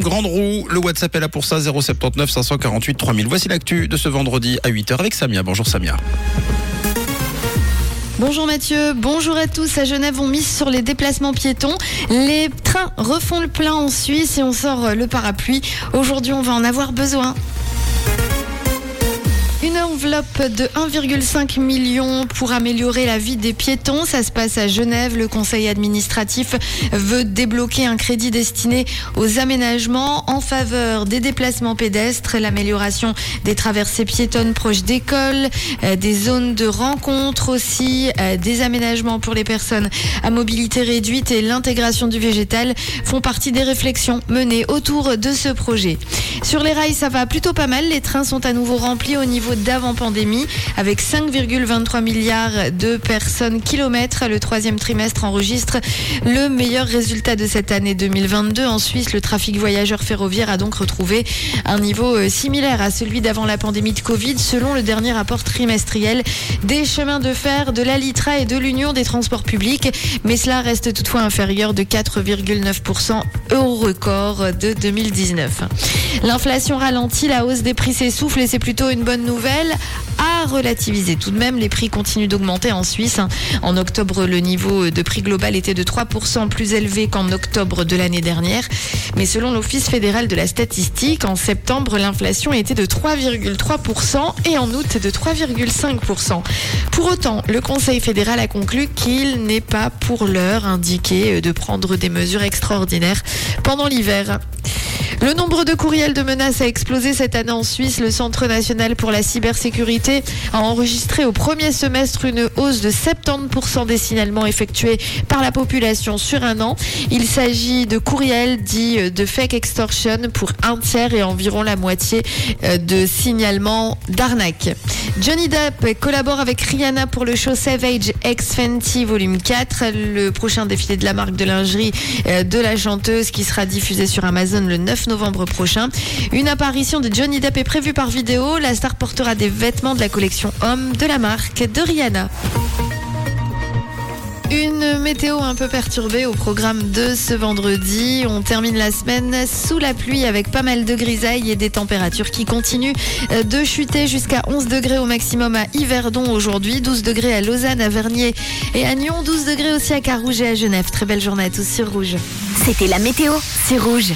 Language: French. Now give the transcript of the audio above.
Grande Roue. Le WhatsApp est là pour ça, 079 548 3000. Voici l'actu de ce vendredi à 8h avec Samia. Bonjour Samia. Bonjour Mathieu, bonjour à tous. À Genève, on mise sur les déplacements piétons. Les trains refont le plein en Suisse et on sort le parapluie. Aujourd'hui, on va en avoir besoin. Une enveloppe de 1,5 million pour améliorer la vie des piétons. Ça se passe à Genève. Le conseil administratif veut débloquer un crédit destiné aux aménagements en faveur des déplacements pédestres, l'amélioration des traversées piétonnes proches d'écoles, euh, des zones de rencontre aussi, euh, des aménagements pour les personnes à mobilité réduite et l'intégration du végétal font partie des réflexions menées autour de ce projet. Sur les rails, ça va plutôt pas mal. Les trains sont à nouveau remplis au niveau pandémie avec 5,23 milliards de personnes kilomètres. Le troisième trimestre enregistre le meilleur résultat de cette année 2022. En Suisse, le trafic voyageur ferroviaire a donc retrouvé un niveau euh, similaire à celui d'avant la pandémie de Covid selon le dernier rapport trimestriel des chemins de fer, de la Litra et de l'Union des transports publics. Mais cela reste toutefois inférieur de 4,9% au record de 2019. L'inflation ralentit, la hausse des prix s'essouffle et c'est plutôt une bonne nouvelle à relativiser. Tout de même, les prix continuent d'augmenter en Suisse. En octobre, le niveau de prix global était de 3% plus élevé qu'en octobre de l'année dernière. Mais selon l'Office fédéral de la statistique, en septembre, l'inflation était de 3,3% et en août de 3,5%. Pour autant, le Conseil fédéral a conclu qu'il n'est pas pour l'heure indiqué de prendre des mesures extraordinaires pendant l'hiver. Le nombre de courriels de menaces a explosé cette année en Suisse. Le Centre national pour la cybersécurité a enregistré au premier semestre une hausse de 70% des signalements effectués par la population sur un an. Il s'agit de courriels dits de fake extortion pour un tiers et environ la moitié euh, de signalements d'arnaque. Johnny Depp collabore avec Rihanna pour le show Savage X Fenty volume 4, le prochain défilé de la marque de lingerie euh, de la chanteuse qui sera diffusé sur Amazon le 9 novembre prochain. Une apparition de Johnny Depp est prévue par vidéo. La star portera des vêtements de la collection homme de la marque de Rihanna. Une météo un peu perturbée au programme de ce vendredi. On termine la semaine sous la pluie avec pas mal de grisailles et des températures qui continuent de chuter jusqu'à 11 degrés au maximum à Yverdon aujourd'hui, 12 degrés à Lausanne, à Vernier et à Nyon, 12 degrés aussi à Carouge et à Genève. Très belle journée à tous sur Rouge. C'était la météo, c'est Rouge.